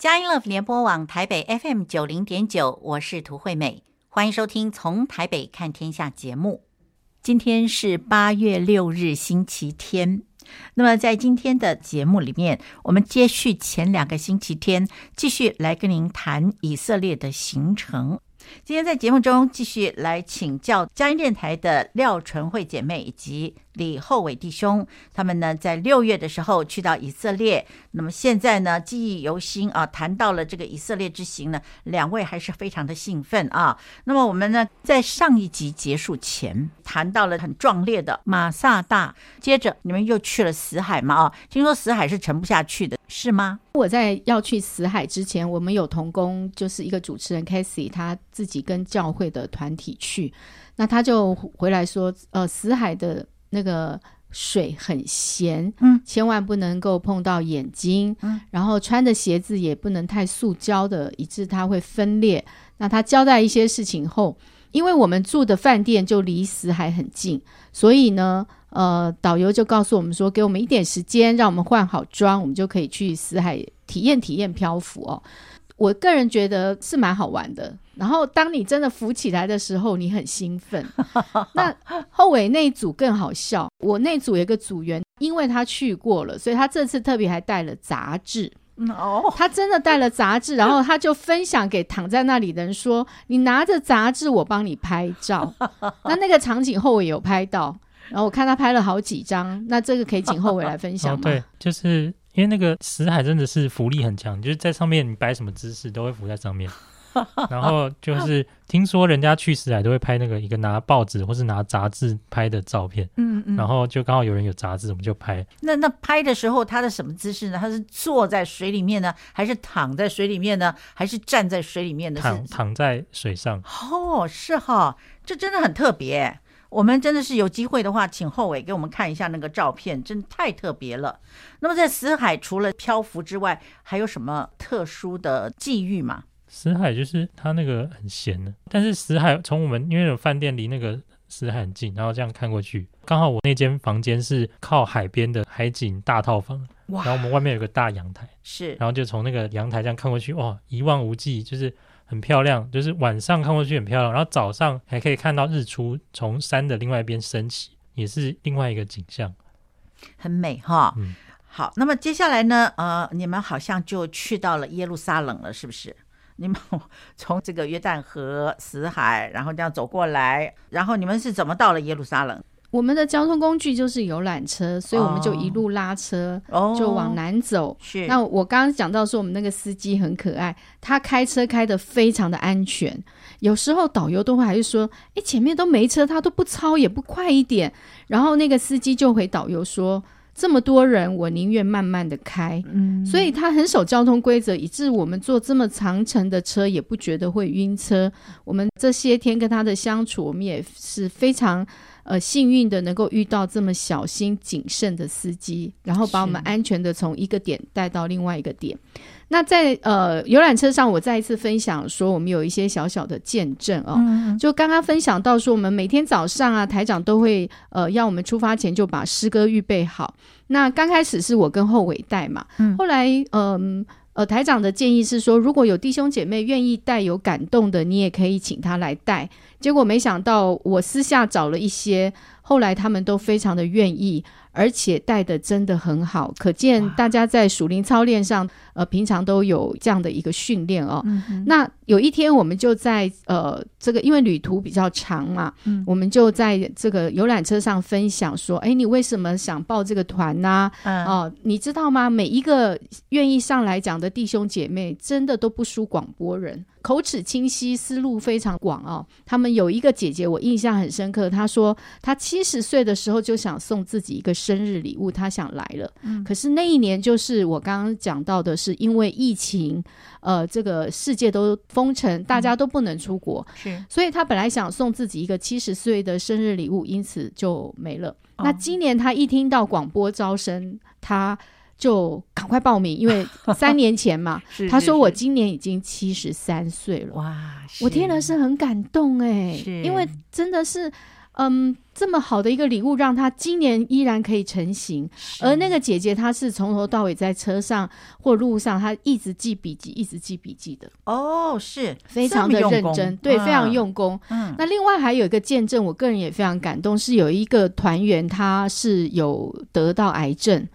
佳音乐联播网台北 FM 九零点九，我是涂惠美，欢迎收听《从台北看天下》节目。今天是八月六日，星期天。那么在今天的节目里面，我们接续前两个星期天，继续来跟您谈以色列的行程。今天在节目中继续来请教佳音电台的廖纯惠姐妹以及。李厚伟弟兄，他们呢在六月的时候去到以色列，那么现在呢记忆犹新啊，谈到了这个以色列之行呢，两位还是非常的兴奋啊。那么我们呢在上一集结束前谈到了很壮烈的马萨大，接着你们又去了死海嘛啊，听说死海是沉不下去的，是吗？我在要去死海之前，我们有同工，就是一个主持人 Casey，他自己跟教会的团体去，那他就回来说，呃，死海的。那个水很咸，嗯，千万不能够碰到眼睛，嗯，然后穿的鞋子也不能太塑胶的，以致它会分裂。那他交代一些事情后，因为我们住的饭店就离死海很近，所以呢，呃，导游就告诉我们说，给我们一点时间，让我们换好妆，我们就可以去死海体验体验漂浮哦。我个人觉得是蛮好玩的。然后，当你真的浮起来的时候，你很兴奋。那后尾那一组更好笑。我那组有一个组员，因为他去过了，所以他这次特别还带了杂志。哦，他真的带了杂志，然后他就分享给躺在那里的人说：“你拿着杂志，我帮你拍照。” 那那个场景后尾有拍到，然后我看他拍了好几张。那这个可以请后尾来分享吗？哦，对，就是。因为那个死海真的是浮力很强，就是在上面你摆什么姿势都会浮在上面。然后就是听说人家去死海都会拍那个一个拿报纸或是拿杂志拍的照片。嗯嗯。然后就刚好有人有杂志，我们就拍。那那拍的时候他的什么姿势呢？他是坐在水里面呢，还是躺在水里面呢，还是站在水里面的？躺躺在水上。哦，是哈，这真的很特别。我们真的是有机会的话，请后伟给我们看一下那个照片，真的太特别了。那么在死海除了漂浮之外，还有什么特殊的际遇吗？死海就是它那个很咸的，但是死海从我们因为有饭店离那个死海很近，然后这样看过去，刚好我那间房间是靠海边的海景大套房，然后我们外面有个大阳台，是，然后就从那个阳台这样看过去，哇，一望无际，就是。很漂亮，就是晚上看过去很漂亮，然后早上还可以看到日出从山的另外一边升起，也是另外一个景象，很美哈。嗯，好，那么接下来呢，呃，你们好像就去到了耶路撒冷了，是不是？你们 从这个约旦河、死海，然后这样走过来，然后你们是怎么到了耶路撒冷？我们的交通工具就是游览车，所以我们就一路拉车，哦、就往南走。是，那我刚刚讲到说，我们那个司机很可爱，他开车开的非常的安全。有时候导游都会还是说，哎，前面都没车，他都不超也不快一点。然后那个司机就回导游说，这么多人，我宁愿慢慢的开。嗯，所以他很守交通规则，以致我们坐这么长程的车也不觉得会晕车。我们这些天跟他的相处，我们也是非常。呃，幸运的能够遇到这么小心谨慎的司机，然后把我们安全的从一个点带到另外一个点。那在呃游览车上，我再一次分享说，我们有一些小小的见证哦。嗯、就刚刚分享到说，我们每天早上啊，台长都会呃要我们出发前就把诗歌预备好。那刚开始是我跟后尾带嘛，嗯、后来嗯。呃呃，台长的建议是说，如果有弟兄姐妹愿意带有感动的，你也可以请他来带。结果没想到，我私下找了一些，后来他们都非常的愿意。而且带的真的很好，可见大家在属灵操练上，呃，平常都有这样的一个训练哦。嗯、那有一天，我们就在呃这个，因为旅途比较长嘛，嗯、我们就在这个游览车上分享说：“哎，你为什么想报这个团呢、啊？嗯、哦，你知道吗？每一个愿意上来讲的弟兄姐妹，真的都不输广播人。”口齿清晰，思路非常广哦。他们有一个姐姐，我印象很深刻。她说，她七十岁的时候就想送自己一个生日礼物，她想来了。嗯，可是那一年就是我刚刚讲到的，是因为疫情，呃，这个世界都封城，大家都不能出国，是、嗯，所以她本来想送自己一个七十岁的生日礼物，因此就没了。哦、那今年她一听到广播招生，她。就赶快报名，因为 三年前嘛，是是是他说我今年已经七十三岁了。哇，我听了是很感动哎，是因为真的是。嗯，这么好的一个礼物，让他今年依然可以成行。而那个姐姐，她是从头到尾在车上或路上，她一直记笔记，一直记笔记的。哦，是非常的认真，对，非常用功。嗯，那另外还有一个见证，我个人也非常感动，是有一个团员，他是有得到癌症。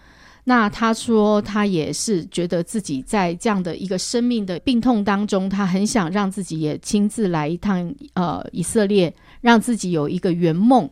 那他说，他也是觉得自己在这样的一个生命的病痛当中，他很想让自己也亲自来一趟呃以色列，让自己有一个圆梦。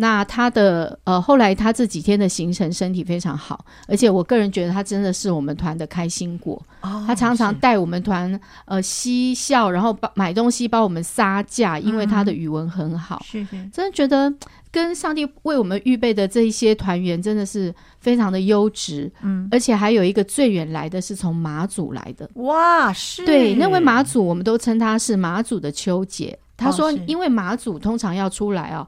那他的呃后来他这几天的行程，身体非常好，而且我个人觉得他真的是我们团的开心果。哦，他常常带我们团呃嬉笑，然后把买东西帮我们杀价，因为他的语文很好。是是，真的觉得。跟上帝为我们预备的这一些团员真的是非常的优质，嗯，而且还有一个最远来的是从马祖来的，哇，是，对，那位马祖我们都称他是马祖的秋姐。他说，因为马祖通常要出来哦，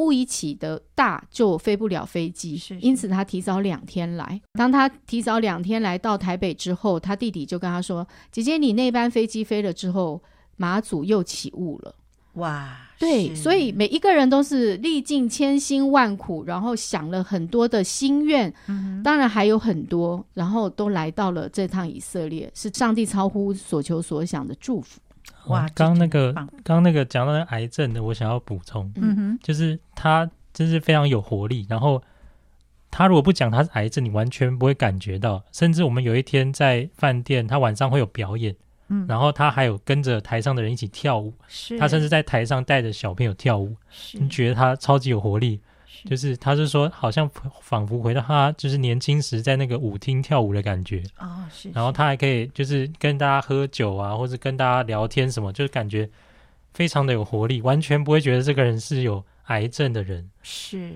雾一起的大就飞不了飞机，是，因此他提早两天来。当他提早两天来到台北之后，他弟弟就跟他说：“姐姐，你那班飞机飞了之后，马祖又起雾了。”哇，对，所以每一个人都是历尽千辛万苦，然后想了很多的心愿，嗯，当然还有很多，然后都来到了这趟以色列，是上帝超乎所求所想的祝福。哇，刚那个，刚那个讲到那癌症的，我想要补充，嗯哼，就是他真是非常有活力，然后他如果不讲他是癌症，你完全不会感觉到，甚至我们有一天在饭店，他晚上会有表演。嗯，然后他还有跟着台上的人一起跳舞，是。他甚至在台上带着小朋友跳舞，你觉得他超级有活力，是就是他是说好像仿佛回到他就是年轻时在那个舞厅跳舞的感觉。啊，是，是，然后他还可以就是跟大家喝酒啊，或者跟大家聊天什么，就是感觉非常的有活力，完全不会觉得这个人是有癌症的人，是。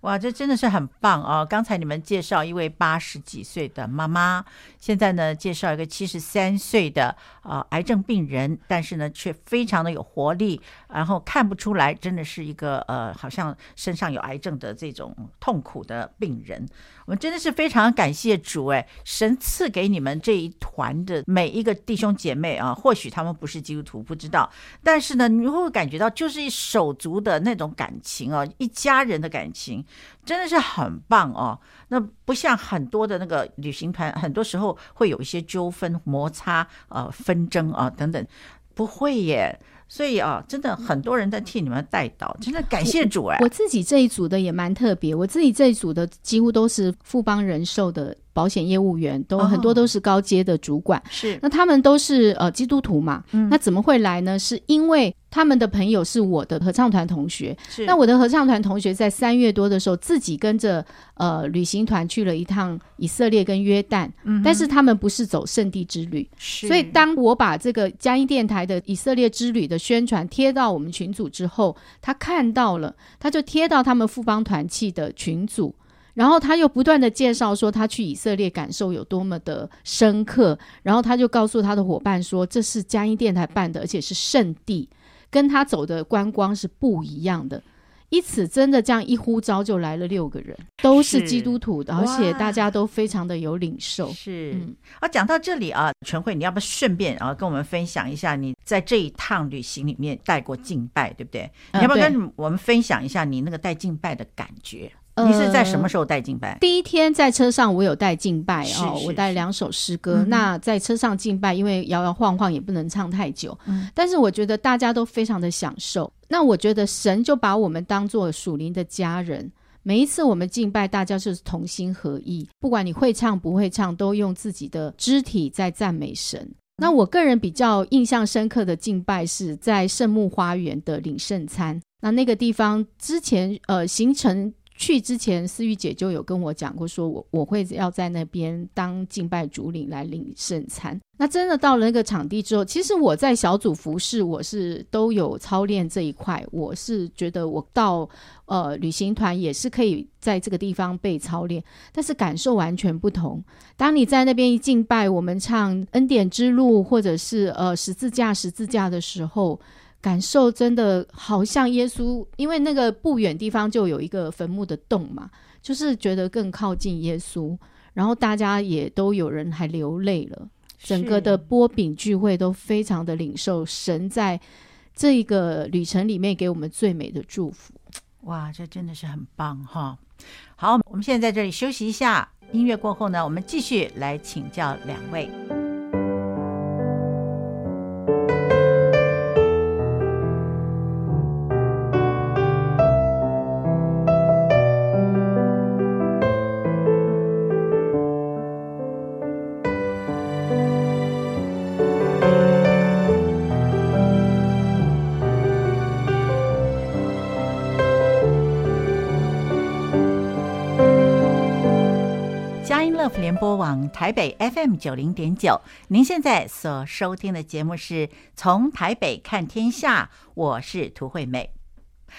哇，这真的是很棒哦！刚才你们介绍一位八十几岁的妈妈，现在呢介绍一个七十三岁的呃癌症病人，但是呢却非常的有活力，然后看不出来真的是一个呃好像身上有癌症的这种痛苦的病人。我们真的是非常感谢主哎，神赐给你们这一团的每一个弟兄姐妹啊，或许他们不是基督徒，不知道，但是呢你会感觉到就是一手足的那种感情啊，一家人的感情。真的是很棒哦！那不像很多的那个旅行团，很多时候会有一些纠纷、摩擦、呃纷争啊等等，不会耶。所以啊，真的很多人在替你们代祷，真的感谢主哎！我自己这一组的也蛮特别，我自己这一组的几乎都是富邦人寿的。保险业务员都很多都是高阶的主管，是、哦、那他们都是呃基督徒嘛、嗯，那怎么会来呢？是因为他们的朋友是我的合唱团同学，是。那我的合唱团同学在三月多的时候自己跟着呃旅行团去了一趟以色列跟约旦、嗯，但是他们不是走圣地之旅，所以当我把这个嘉音电台的以色列之旅的宣传贴到我们群组之后，他看到了，他就贴到他们富邦团契的群组。然后他又不断的介绍说他去以色列感受有多么的深刻，然后他就告诉他的伙伴说，这是佳音电台办的，而且是圣地，跟他走的观光是不一样的。因此，真的这样一呼召就来了六个人，都是基督徒的，而且大家都非常的有领受。是，嗯、啊，讲到这里啊，銓慧，你要不要顺便啊跟我们分享一下你在这一趟旅行里面带过敬拜，对不对？嗯、你要不要跟我们分享一下你那个带敬拜的感觉？你是在什么时候带敬拜？呃，第一天在车上，我有带敬拜哦，我带两首诗歌。嗯。那在车上敬拜，因为摇摇晃晃也不能唱太久。嗯。但是我觉得大家都非常的享受。那我觉得神就把我们当做属灵的家人。每一次我们敬拜，大家就是同心合意，不管你会唱不会唱，都用自己的肢体在赞美神。那我个人比较印象深刻的敬拜是在圣木花园的领圣餐。那那个地方之前呃行程。去之前，思玉姐就有跟我讲过，说我我会要在那边当敬拜主领来领圣餐。那真的到了那个场地之后，其实我在小组服侍，我是都有操练这一块。我是觉得我到呃旅行团也是可以在这个地方被操练，但是感受完全不同。当你在那边一敬拜，我们唱恩典之路，或者是呃十字架十字架的时候。感受真的好像耶稣，因为那个不远地方就有一个坟墓的洞嘛，就是觉得更靠近耶稣，然后大家也都有人还流泪了，整个的波饼聚会都非常的领受神在这一个旅程里面给我们最美的祝福。哇，这真的是很棒哈！好，我们现在在这里休息一下，音乐过后呢，我们继续来请教两位。台北 FM 九零点九，您现在所收听的节目是从台北看天下，我是涂惠美。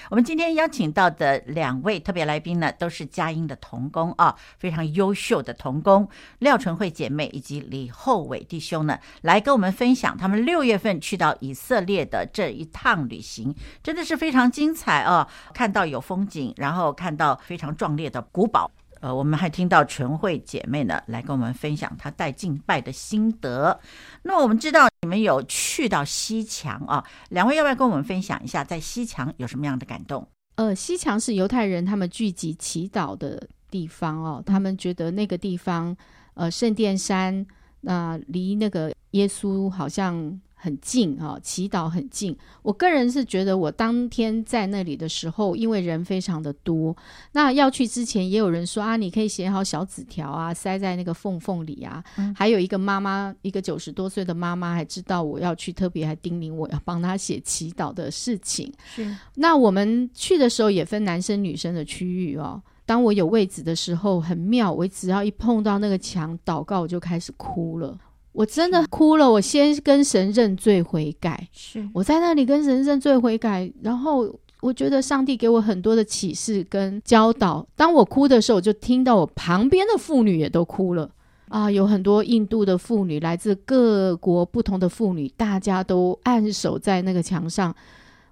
我们今天邀请到的两位特别来宾呢，都是佳音的同工啊，非常优秀的同工廖淳惠姐妹以及李厚伟弟兄呢，来跟我们分享他们六月份去到以色列的这一趟旅行，真的是非常精彩啊！看到有风景，然后看到非常壮烈的古堡。呃，我们还听到全会姐妹呢，来跟我们分享她带敬拜的心得。那我们知道你们有去到西墙啊，两位要不要跟我们分享一下，在西墙有什么样的感动？呃，西墙是犹太人他们聚集祈祷的地方哦，他们觉得那个地方，呃，圣殿山，那、离那个耶稣好像。很近啊，祈祷很近。我个人是觉得，我当天在那里的时候，因为人非常的多，那要去之前也有人说啊，你可以写好小纸条啊，塞在那个缝缝里啊。嗯、还有一个妈妈，一个九十多岁的妈妈，还知道我要去，特别还叮咛我要帮她写祈祷的事情。是。那我们去的时候也分男生女生的区域哦。当我有位置的时候，很妙，我只要一碰到那个墙祷告，我就开始哭了。我真的哭了，我先跟神认罪悔改。是，我在那里跟神认罪悔改，然后我觉得上帝给我很多的启示跟教导。当我哭的时候，我就听到我旁边的妇女也都哭了啊，有很多印度的妇女，来自各国不同的妇女，大家都按手在那个墙上。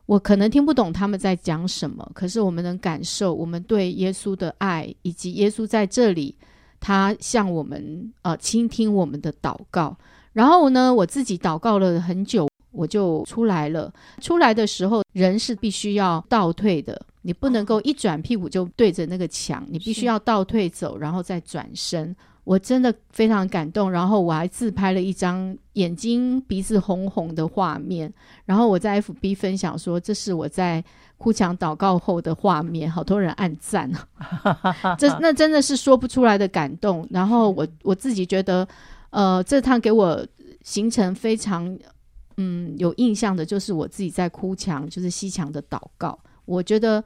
我可能听不懂他们在讲什么，可是我们能感受我们对耶稣的爱，以及耶稣在这里。他向我们呃倾听我们的祷告，然后呢，我自己祷告了很久，我就出来了。出来的时候，人是必须要倒退的，你不能够一转屁股就对着那个墙，你必须要倒退走，然后再转身。我真的非常感动，然后我还自拍了一张眼睛鼻子红红的画面，然后我在 FB 分享说，这是我在。哭墙祷告后的画面，好多人按赞啊！这那真的是说不出来的感动。然后我我自己觉得，呃，这趟给我形成非常嗯有印象的，就是我自己在哭墙，就是西墙的祷告。我觉得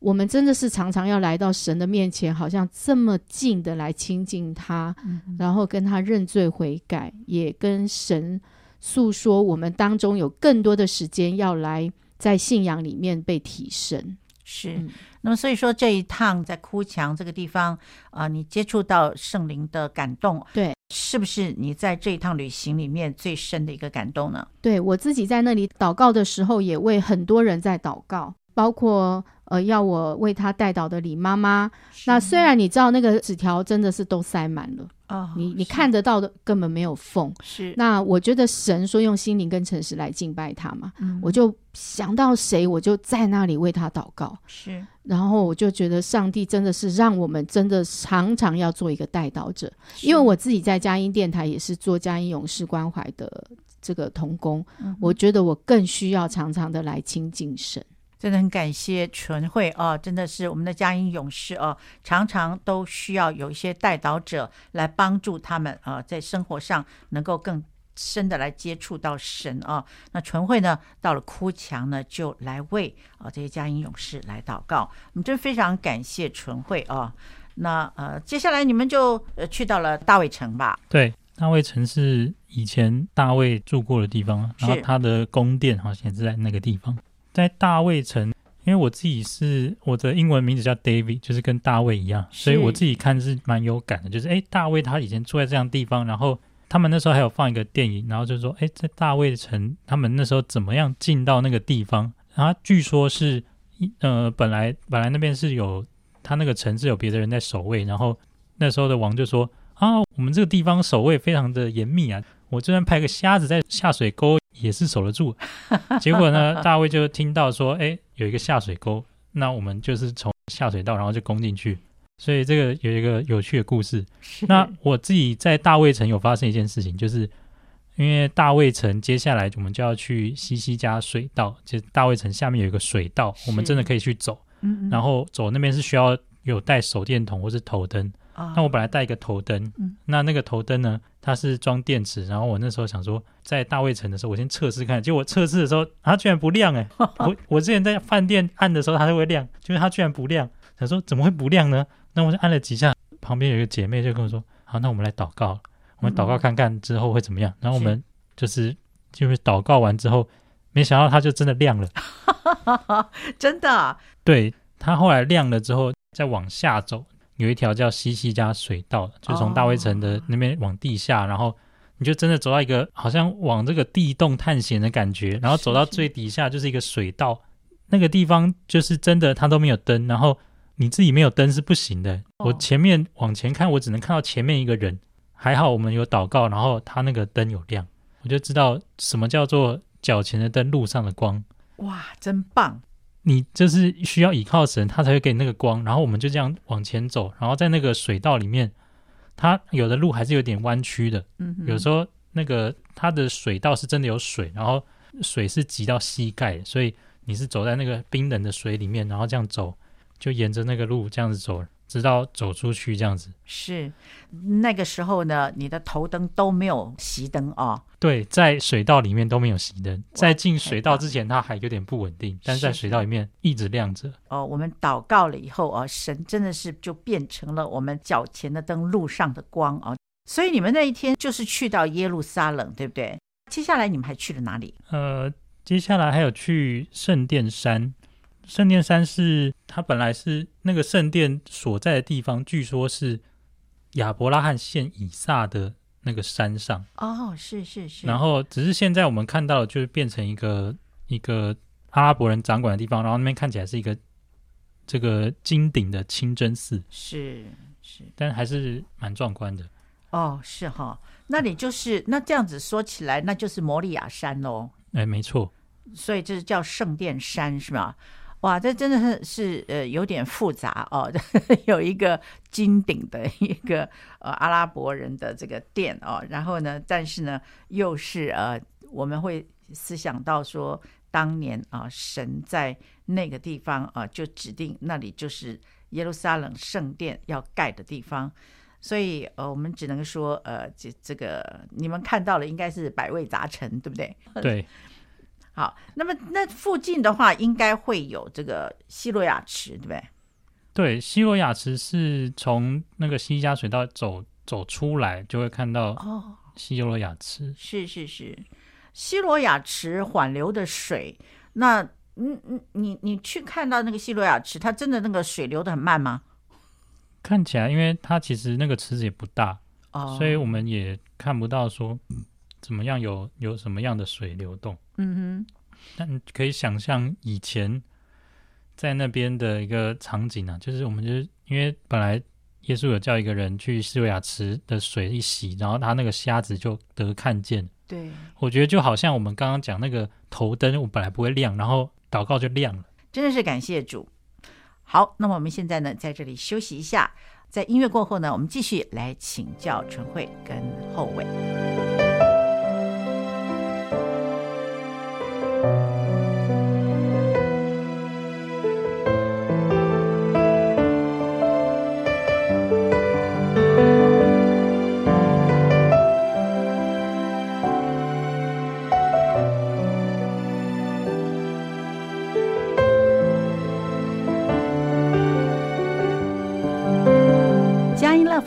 我们真的是常常要来到神的面前，好像这么近的来亲近他，嗯、然后跟他认罪悔改，也跟神诉说我们当中有更多的时间要来。在信仰里面被提升，是。嗯、那么，所以说这一趟在哭墙这个地方啊、呃，你接触到圣灵的感动，对，是不是你在这一趟旅行里面最深的一个感动呢？对，我自己在那里祷告的时候，也为很多人在祷告，包括呃要我为他代祷的李妈妈。那虽然你知道那个纸条真的是都塞满了。哦，你你看得到的根本没有缝。是，那我觉得神说用心灵跟诚实来敬拜他嘛，嗯，我就想到谁，我就在那里为他祷告。是，然后我就觉得上帝真的是让我们真的常常要做一个代祷者，因为我自己在佳音电台也是做佳音勇士关怀的这个童工，嗯，我觉得我更需要常常的来亲近神。真的很感谢纯慧啊！真的是我们的佳音勇士啊，常常都需要有一些带导者来帮助他们啊，在生活上能够更深的来接触到神啊。那纯慧呢，到了哭墙呢，就来为啊这些佳音勇士来祷告。我们真非常感谢纯慧啊。那呃，接下来你们就呃去到了大卫城吧？对，大卫城是以前大卫住过的地方，然后他的宫殿好像也是在那个地方。在大卫城，因为我自己是我的英文名字叫 David，就是跟大卫一样，所以我自己看是蛮有感的。就是哎，大卫他以前住在这样地方，然后他们那时候还有放一个电影，然后就说哎，在大卫城，他们那时候怎么样进到那个地方？然后据说是，呃，本来本来那边是有他那个城是有别的人在守卫，然后那时候的王就说啊，我们这个地方守卫非常的严密啊，我就算派个瞎子在下水沟。也是守得住，结果呢，大卫就听到说，哎，有一个下水沟，那我们就是从下水道，然后就攻进去。所以这个有一个有趣的故事。那我自己在大卫城有发生一件事情，就是因为大卫城接下来我们就要去西西家水道，就大卫城下面有一个水道，我们真的可以去走。嗯，然后走那边是需要有带手电筒或是头灯。那我本来带一个头灯，那那个头灯呢，它是装电池。然后我那时候想说，在大卫城的时候，我先测试看。结果我测试的时候，它居然不亮 哎！我我之前在饭店按的时候，它就会亮，就是它居然不亮。想说怎么会不亮呢？那我就按了几下，旁边有一个姐妹就跟我说：“好，那我们来祷告，我们祷告看看之后会怎么样。嗯”然后我们就是就是祷告完之后，没想到它就真的亮了，真的。对，它后来亮了之后，再往下走，有一条叫西西家水道，就从大卫城的那边往地下，哦、然后你就真的走到一个好像往这个地洞探险的感觉，然后走到最底下就是一个水道，是是那个地方就是真的它都没有灯，然后。你自己没有灯是不行的。我前面往前看，我只能看到前面一个人。还好我们有祷告，然后他那个灯有亮，我就知道什么叫做脚前的灯，路上的光。哇，真棒！你就是需要倚靠神，他才会给你那个光。然后我们就这样往前走，然后在那个水道里面，它有的路还是有点弯曲的。嗯，有时候那个它的水道是真的有水，然后水是挤到膝盖，所以你是走在那个冰冷的水里面，然后这样走。就沿着那个路这样子走，直到走出去这样子。是那个时候呢，你的头灯都没有熄灯哦。对，在水道里面都没有熄灯。在进水道之前，它还有点不稳定，但是在水道里面一直亮着。哦，我们祷告了以后啊，神真的是就变成了我们脚前的灯，路上的光啊。所以你们那一天就是去到耶路撒冷，对不对？接下来你们还去了哪里？呃，接下来还有去圣殿山。圣殿山是它本来是那个圣殿所在的地方，据说是亚伯拉罕县以撒的那个山上。哦，是是是。然后只是现在我们看到，就是变成一个一个阿拉伯人掌管的地方，然后那边看起来是一个这个金顶的清真寺。是是，但还是蛮壮观的。哦，是哈。那你就是那这样子说起来，那就是摩利亚山喽。哎，没错。所以这是叫圣殿山，是吧？哇，这真的是是呃有点复杂哦，有一个金顶的一个呃阿拉伯人的这个殿哦，然后呢，但是呢又是呃我们会思想到说，当年啊、神在那个地方啊、就指定那里就是耶路撒冷圣殿要盖的地方，所以呃我们只能说呃这这个你们看到了应该是百味杂陈，对不对？对。好，那么那附近的话，应该会有这个西罗亚池，对不对？对，西罗亚池是从那个西加水道走走出来，就会看到哦，西罗亚池。是是是，西罗亚池缓流的水。那嗯嗯，你你去看到那个西罗亚池，它真的那个水流的很慢吗？看起来，因为它其实那个池子也不大，哦，所以我们也看不到说。怎么样有？有有什么样的水流动？嗯哼，但可以想象以前在那边的一个场景啊，就是我们就是因为本来耶稣有叫一个人去西维亚池的水一洗，然后他那个瞎子就得看见。对，我觉得就好像我们刚刚讲那个头灯，我本来不会亮，然后祷告就亮了。真的是感谢主。好，那么我们现在呢，在这里休息一下，在音乐过后呢，我们继续来请教纯慧跟厚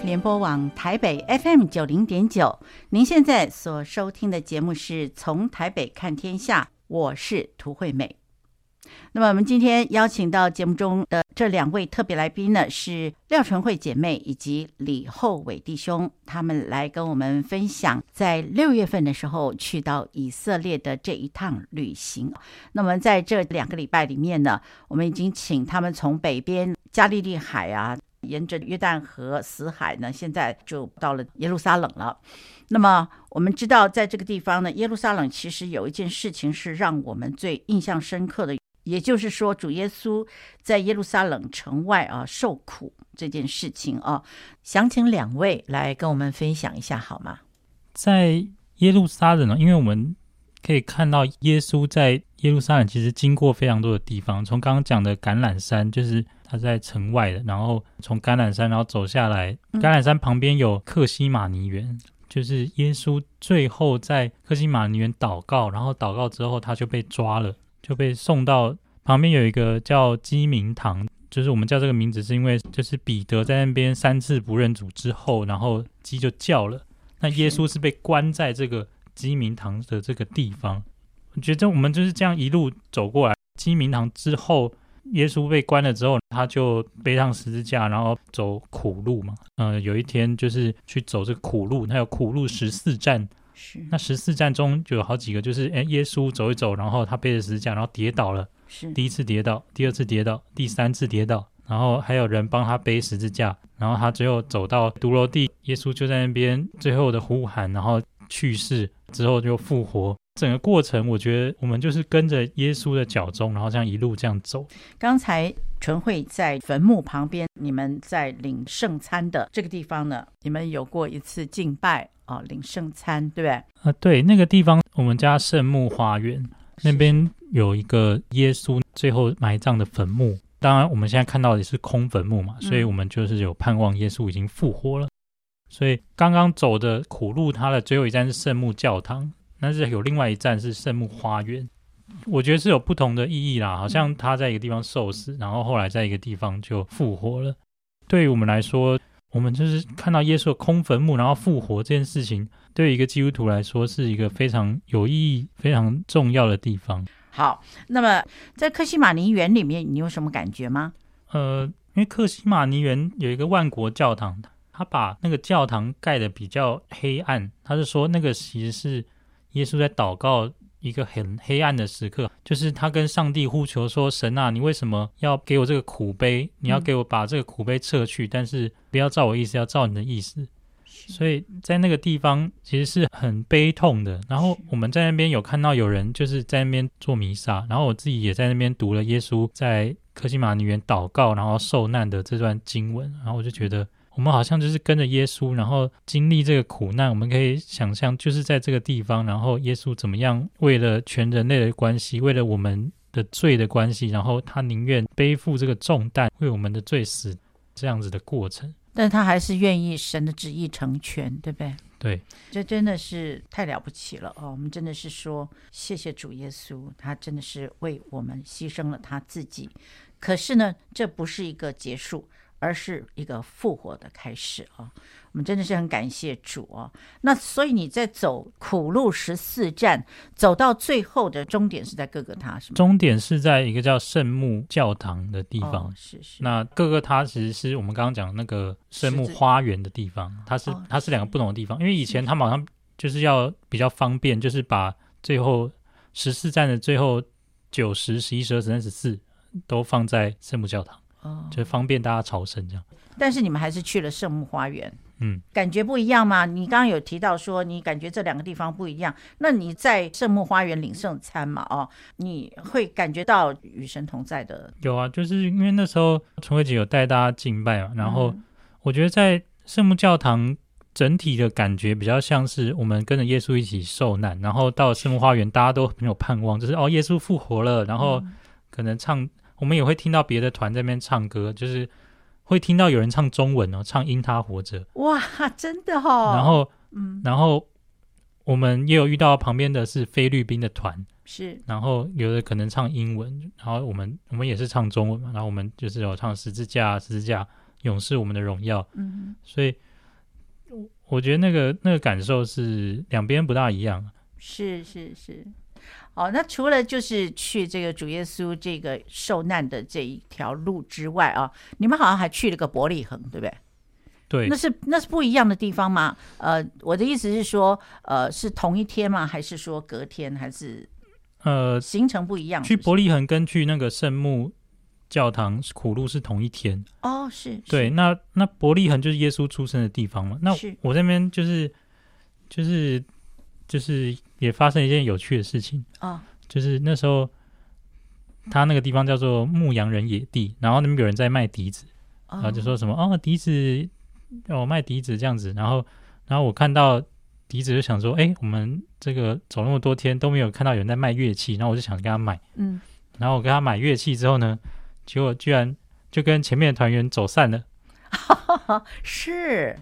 联播网台北 FM 九零点九，您现在所收听的节目是从台北看天下，我是涂惠美。那么我们今天邀请到节目中的这两位特别来宾呢，是廖纯惠姐妹以及李厚伟弟兄，他们来跟我们分享在六月份的时候去到以色列的这一趟旅行。那么在这两个礼拜里面呢，我们已经请他们从北边加利利海啊。沿着约旦河、死海呢，现在就到了耶路撒冷了。那么我们知道，在这个地方呢，耶路撒冷其实有一件事情是让我们最印象深刻的，也就是说，主耶稣在耶路撒冷城外啊受苦这件事情啊，想请两位来跟我们分享一下好吗？在耶路撒冷呢，因为我们可以看到耶稣在耶路撒冷其实经过非常多的地方，从刚刚讲的橄榄山，就是它在城外的，然后从橄榄山然后走下来，橄榄山旁边有克西马尼园。嗯就是耶稣最后在克西马尼园祷告，然后祷告之后他就被抓了，就被送到旁边有一个叫鸡鸣堂，就是我们叫这个名字是因为就是彼得在那边三次不认主之后，然后鸡就叫了，那耶稣是被关在这个鸡鸣堂的这个地方。我觉得我们就是这样一路走过来，鸡鸣堂之后。耶稣被关了之后，他就背上十字架，然后走苦路嘛。嗯、呃，有一天就是去走这个苦路，他有苦路十四站。是。那十四站中就有好几个，就是哎，耶稣走一走，然后他背着十字架，然后跌倒了。是。第一次跌倒，第二次跌倒，第三次跌倒，然后还有人帮他背十字架，然后他最后走到髑髅地，耶稣就在那边最后的呼喊，然后去世之后就复活。整个过程，我觉得我们就是跟着耶稣的脚踪，然后这样一路这样走。刚才纯慧在坟墓旁边，你们在领圣餐的这个地方呢，你们有过一次敬拜啊、哦，领圣餐，对不对？啊，对，那个地方我们家圣墓花园那边有一个耶稣最后埋葬的坟墓。当然，我们现在看到的是空坟墓嘛，所以我们就是有盼望耶稣已经复活了。嗯、所以刚刚走的苦路，它的最后一站是圣墓教堂。但是有另外一站是圣墓花园，我觉得是有不同的意义啦。好像他在一个地方受死，然后后来在一个地方就复活了。对于我们来说，我们就是看到耶稣的空坟墓，然后复活这件事情，对于一个基督徒来说是一个非常有意义、非常重要的地方。好，那么在克西马尼园里面，你有什么感觉吗？呃，因为克西马尼园有一个万国教堂，他把那个教堂盖的比较黑暗，他是说那个其实是。耶稣在祷告一个很黑暗的时刻，就是他跟上帝呼求说：“神啊，你为什么要给我这个苦杯？你要给我把这个苦杯撤去，但是不要照我意思，要照你的意思。”所以在那个地方其实是很悲痛的。然后我们在那边有看到有人就是在那边做弥撒，然后我自己也在那边读了耶稣在科西玛尼园祷告然后受难的这段经文，然后我就觉得。我们好像就是跟着耶稣，然后经历这个苦难。我们可以想象，就是在这个地方，然后耶稣怎么样为了全人类的关系，为了我们的罪的关系，然后他宁愿背负这个重担，为我们的罪死，这样子的过程。但他还是愿意神的旨意成全，对不对？对，这真的是太了不起了哦！我们真的是说，谢谢主耶稣，他真的是为我们牺牲了他自己。可是呢，这不是一个结束。而是一个复活的开始啊！我们真的是很感谢主啊。那所以你在走苦路十四站，走到最后的终点是在各个他，是吗？终点是在一个叫圣墓教堂的地方。哦、是是。那各个他其实是我们刚刚讲的那个圣墓花园的地方，它是、哦、它是两个不同的地方。因为以前他们好像就是要比较方便，就是把最后十四站的最后九十、十一、十二、十三、十四都放在圣母教堂。哦，就方便大家朝圣这样。但是你们还是去了圣墓花园，嗯，感觉不一样吗？你刚刚有提到说你感觉这两个地方不一样，那你在圣墓花园领圣餐嘛？哦，你会感觉到与神同在的？有啊，就是因为那时候陈慧姐有带大家敬拜嘛，然后我觉得在圣墓教堂整体的感觉比较像是我们跟着耶稣一起受难，然后到圣墓花园大家都很有盼望，就是哦，耶稣复活了，然后可能唱。我们也会听到别的团在那边唱歌，就是会听到有人唱中文哦，唱《因他活着》。哇，真的哦！然后，嗯，然后我们也有遇到旁边的是菲律宾的团，是。然后有的可能唱英文，然后我们我们也是唱中文嘛。然后我们就是有唱十字架，十字架，勇士我们的荣耀。嗯，所以我觉得那个那个感受是两边不大一样。是是是。哦，那除了就是去这个主耶稣这个受难的这一条路之外啊，你们好像还去了个伯利恒，对不对？对，那是那是不一样的地方吗？呃，我的意思是说，呃，是同一天吗？还是说隔天？还是呃，行程不一样是不是？去伯利恒跟去那个圣墓教堂苦路是同一天哦，是。对，那那伯利恒就是耶稣出生的地方嘛。那我这边就是就是。就是也发生一件有趣的事情。啊，就是那时候他那个地方叫做牧羊人野地，然后那边有人在卖笛子，然后就说什么哦，笛子，哦卖笛子这样子，然后然后我看到笛子就想说，哎，我们这个走那么多天都没有看到有人在卖乐器，然后我就想跟他买，嗯，然后我跟他买乐器之后呢，结果居然就跟前面的团员走散了，是，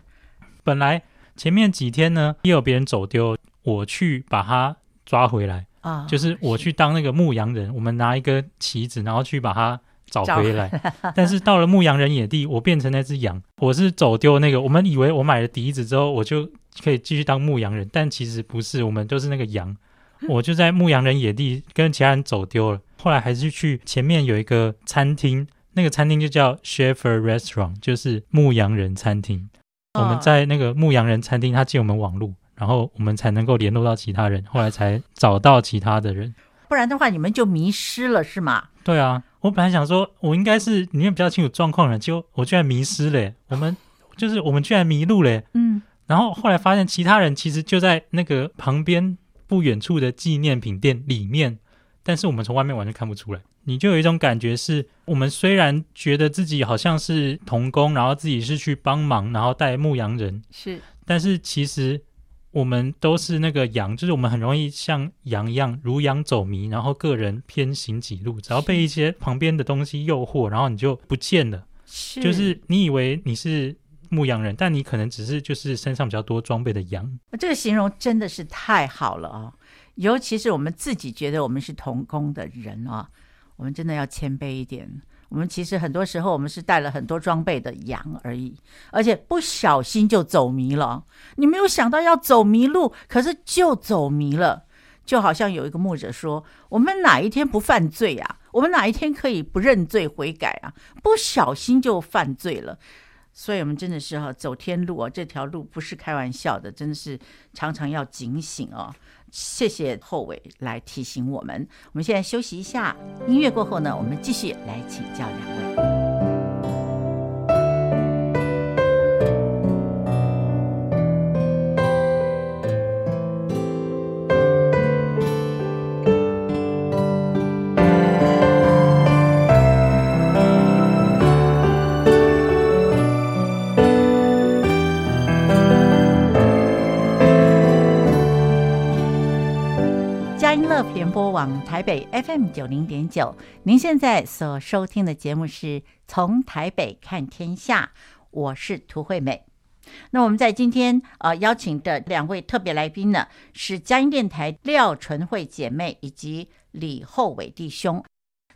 本来前面几天呢也有别人走丢，我去把它抓回来。啊，就是我去当那个牧羊人，我们拿一个旗子，然后去把它找回来。但是到了牧羊人野地，我变成那只羊，我是走丢那个。我们以为我买了笛子之后，我就可以继续当牧羊人，但其实不是，我们都是那个羊。我就在牧羊人野地跟其他人走丢了。后来还是去前面有一个餐厅，那个餐厅就叫 Shepherd Restaurant，就是牧羊人餐厅。我们在那个牧羊人餐厅，他借我们网路。然后我们才能够联络到其他人，后来才找到其他的人。不然的话，你们就迷失了，是吗？对啊，我本来想说，我应该是里面比较清楚状况的，结果我居然迷失了。我们就是我们居然迷路了。嗯。然后后来发现，其他人其实就在那个旁边不远处的纪念品店里面，但是我们从外面完全看不出来。你就有一种感觉是，我们虽然觉得自己好像是童工，然后自己是去帮忙，然后带牧羊人，是，但是其实。我们都是那个羊，就是我们很容易像羊一样如羊走迷，然后个人偏行己路，只要被一些旁边的东西诱惑，然后你就不见了。是，就是你以为你是牧羊人，但你可能只是就是身上比较多装备的羊。这个形容真的是太好了啊！尤其是我们自己觉得我们是同工的人啊，我们真的要谦卑一点。我们其实很多时候，我们是带了很多装备的羊而已，而且不小心就走迷了。你没有想到要走迷路，可是就走迷了。就好像有一个牧者说：“我们哪一天不犯罪啊？我们哪一天可以不认罪悔改啊？不小心就犯罪了。”所以，我们真的是哈走天路啊，这条路不是开玩笑的，真的是常常要警醒哦。谢谢后伟来提醒我们。我们现在休息一下，音乐过后呢，我们继续来请教两位。网台北 FM 九零点九，您现在所收听的节目是从台北看天下，我是涂惠美。那我们在今天呃邀请的两位特别来宾呢，是佳音电台廖纯惠姐妹以及李厚伟弟兄。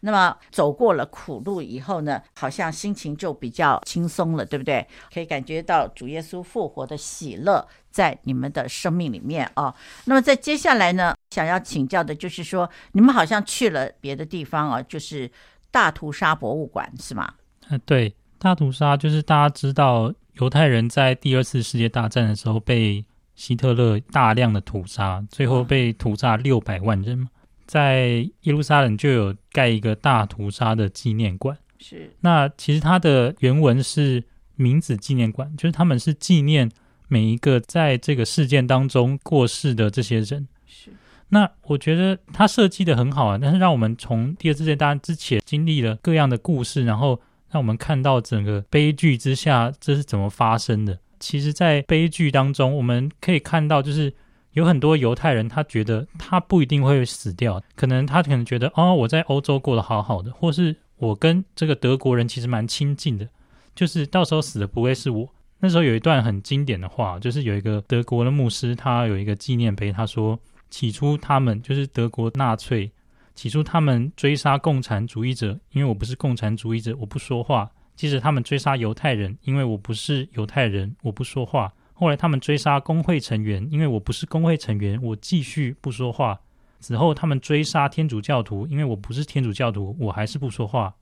那么走过了苦路以后呢，好像心情就比较轻松了，对不对？可以感觉到主耶稣复活的喜乐在你们的生命里面啊、哦。那么在接下来呢，想要请教的就是说，你们好像去了别的地方啊，就是大屠杀博物馆，是吗？呃，对，大屠杀就是大家知道，犹太人在第二次世界大战的时候被希特勒大量的屠杀，最后被屠杀六百万人嘛。在耶路撒冷就有盖一个大屠杀的纪念馆，是。那其实它的原文是名字纪念馆，就是他们是纪念每一个在这个事件当中过世的这些人。是。那我觉得它设计的很好啊，但是让我们从第二次世界大战之前经历了各样的故事，然后让我们看到整个悲剧之下这是怎么发生的。其实，在悲剧当中，我们可以看到就是。有很多犹太人，他觉得他不一定会死掉，可能他可能觉得哦，我在欧洲过得好好的，或是我跟这个德国人其实蛮亲近的，就是到时候死的不会是我。那时候有一段很经典的话，就是有一个德国的牧师，他有一个纪念碑，他说：起初他们就是德国纳粹，起初他们追杀共产主义者，因为我不是共产主义者，我不说话；即使他们追杀犹太人，因为我不是犹太人，我不说话。后来他们追杀工会成员，因为我不是工会成员，我继续不说话。此后他们追杀天主教徒，因为我不是天主教徒，我还是不说话。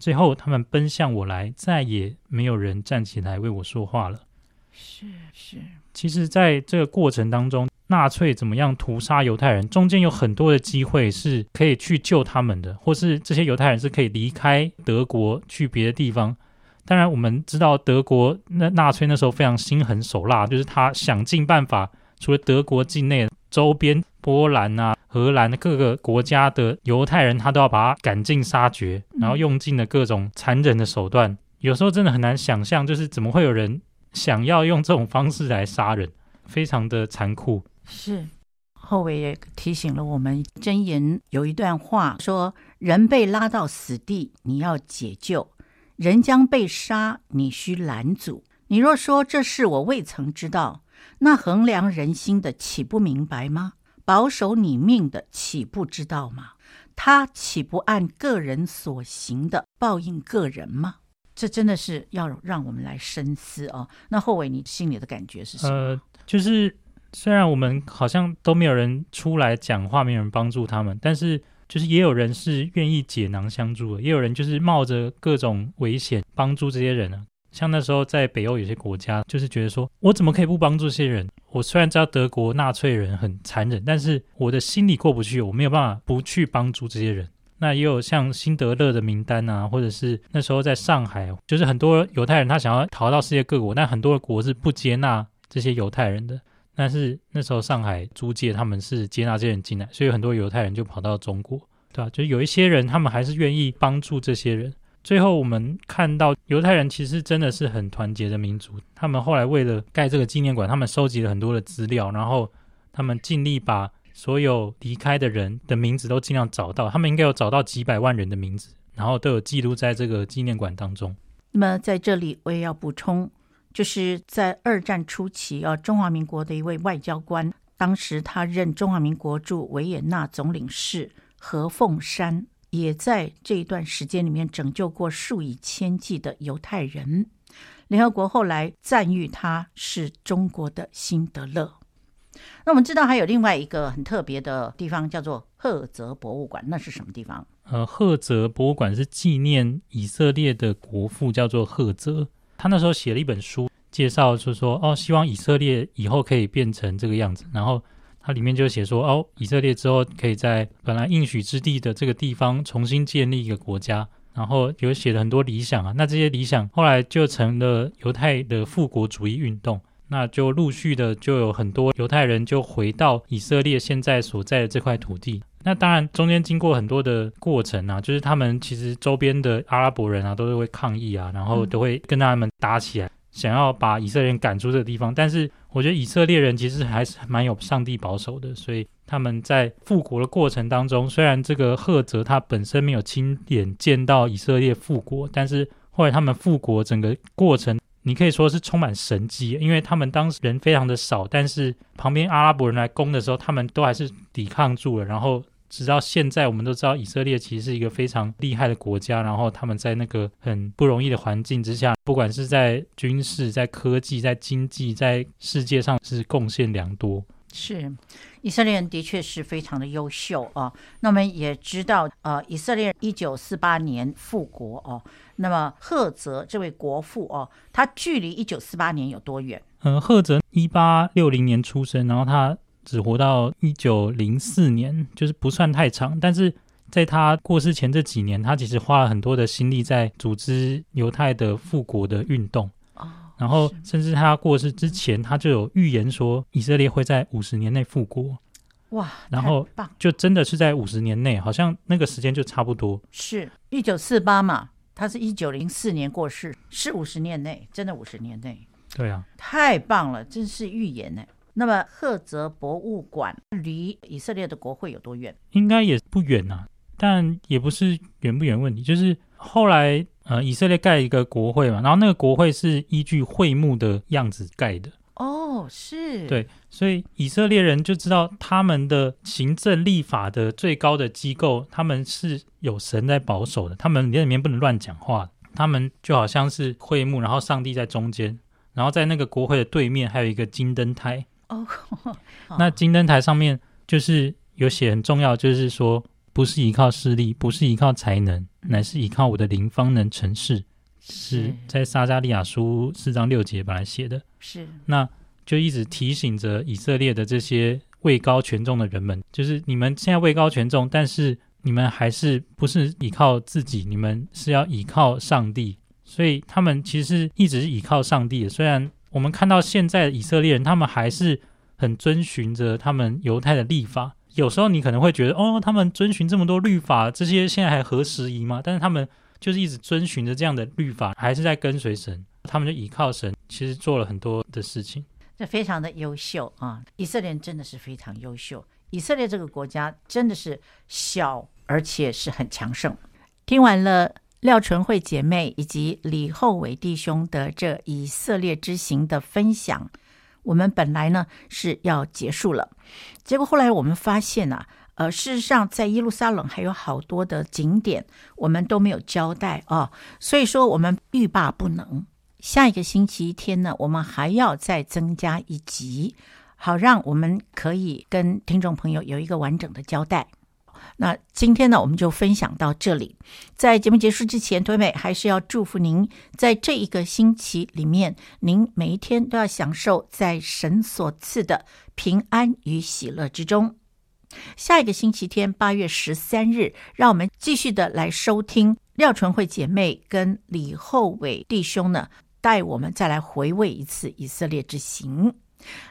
最后他们奔向我来，再也没有人站起来为我说话了。是是，其实在这个过程当中，纳粹怎么样屠杀犹太人，中间有很多的机会是可以去救他们的，或是这些犹太人是可以离开德国去别的地方。当然，我们知道德国那纳粹那时候非常心狠手辣，就是他想尽办法除了德国境内，周边波兰啊、荷兰的各个国家的犹太人，他都要把他赶尽杀绝，然后用尽了各种残忍的手段。有时候真的很难想象，就是怎么会有人想要用这种方式来杀人，非常的残酷。是，后伟也提醒了我们，箴言有一段话说：“人被拉到死地，你要解救；人将被杀，你须拦阻。你若说这事我未曾知道。”那衡量人心的岂不明白吗？保守你命的岂不知道吗？他岂不按个人所行的报应个人吗？这真的是要让我们来深思哦。那后伟，你心里的感觉是什么？呃，就是虽然我们好像都没有人出来讲话，没有人帮助他们，但是就是也有人是愿意解囊相助的，也有人就是冒着各种危险帮助这些人呢。像那时候在北欧有些国家，就是觉得说，我怎么可以不帮助这些人？我虽然知道德国纳粹人很残忍，但是我的心里过不去，我没有办法不去帮助这些人。那也有像辛德勒的名单啊，或者是那时候在上海，就是很多犹太人他想要逃到世界各国，但很多的国是不接纳这些犹太人的。但是那时候上海租界他们是接纳这些人进来，所以很多犹太人就跑到中国，对吧？就有一些人他们还是愿意帮助这些人。最后，我们看到犹太人其实真的是很团结的民族。他们后来为了盖这个纪念馆，他们收集了很多的资料，然后他们尽力把所有离开的人的名字都尽量找到。他们应该有找到几百万人的名字，然后都有记录在这个纪念馆当中。那么在这里，我也要补充，就是在二战初期啊，中华民国的一位外交官，当时他任中华民国驻维也纳总领事何凤山。也在这一段时间里面拯救过数以千计的犹太人。联合国后来赞誉他是中国的辛德勒。那我们知道还有另外一个很特别的地方，叫做赫泽博物馆。那是什么地方？呃，赫泽博物馆是纪念以色列的国父，叫做赫泽。他那时候写了一本书，介绍就是说，哦，希望以色列以后可以变成这个样子，然后。它里面就写说，哦，以色列之后可以在本来应许之地的这个地方重新建立一个国家，然后有写了很多理想啊。那这些理想后来就成了犹太的复国主义运动，那就陆续的就有很多犹太人就回到以色列现在所在的这块土地。那当然中间经过很多的过程啊，就是他们其实周边的阿拉伯人啊都是会抗议啊，然后都会跟他们打起来。想要把以色列人赶出这个地方，但是我觉得以色列人其实还是蛮有上帝保守的，所以他们在复国的过程当中，虽然这个赫泽他本身没有亲眼见到以色列复国，但是后来他们复国整个过程，你可以说是充满神机，因为他们当时人非常的少，但是旁边阿拉伯人来攻的时候，他们都还是抵抗住了，然后。直到现在，我们都知道以色列其实是一个非常厉害的国家。然后他们在那个很不容易的环境之下，不管是在军事、在科技、在经济，在世界上是贡献良多。是，以色列人的确是非常的优秀啊。那我们也知道，呃，以色列一九四八年复国哦。那么赫泽这位国父哦，他距离一九四八年有多远？嗯，赫泽一八六零年出生，然后他。只活到一九零四年，就是不算太长。但是在他过世前这几年，他其实花了很多的心力在组织犹太的复国的运动。哦，然后甚至他过世之前，他就有预言说以色列会在五十年内复国。哇！然后就真的是在五十年内，好像那个时间就差不多。是一九四八嘛？他是一九零四年过世，是五十年内，真的五十年内。对啊，太棒了，真是预言呢。那么赫泽博物馆离以色列的国会有多远？应该也不远啊，但也不是远不远问题。就是后来呃，以色列盖一个国会嘛，然后那个国会是依据会幕的样子盖的。哦，是。对，所以以色列人就知道他们的行政立法的最高的机构，他们是有神在保守的，他们里面不能乱讲话。他们就好像是会幕，然后上帝在中间，然后在那个国会的对面还有一个金灯台。哦，那金灯台上面就是有写很重要，就是说不是依靠势力，不是依靠才能，乃是依靠我的灵方能成事。是在撒迦利亚书四章六节本来写的，是那就一直提醒着以色列的这些位高权重的人们，就是你们现在位高权重，但是你们还是不是依靠自己，你们是要依靠上帝，所以他们其实是一直是依靠上帝的，虽然。我们看到现在的以色列人，他们还是很遵循着他们犹太的立法。有时候你可能会觉得，哦，他们遵循这么多律法，这些现在还合时宜吗？但是他们就是一直遵循着这样的律法，还是在跟随神。他们就倚靠神，其实做了很多的事情，这非常的优秀啊！以色列人真的是非常优秀。以色列这个国家真的是小，而且是很强盛。听完了廖纯惠姐妹以及李厚伟弟兄的这以色列之行的分享，我们本来呢是要结束了，结果后来我们发现啊，呃，事实上在耶路撒冷还有好多的景点，我们都没有交代啊，所以说我们欲罢不能。下一个星期一天呢，我们还要再增加一集，好让我们可以跟听众朋友有一个完整的交代。那今天呢，我们就分享到这里。在节目结束之前，涂美还是要祝福您，在这一个星期里面，您每一天都要享受在神所赐的平安与喜乐之中。下一个星期天，八月十三日，让我们继续的来收听廖纯惠姐妹跟李厚伟弟兄呢。带我们再来回味一次以色列之行。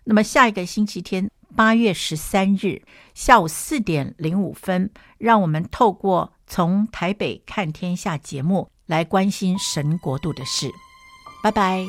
那么下一个星期天，八月十三日下午四点零五分，让我们透过从台北看天下节目来关心神国度的事。拜拜。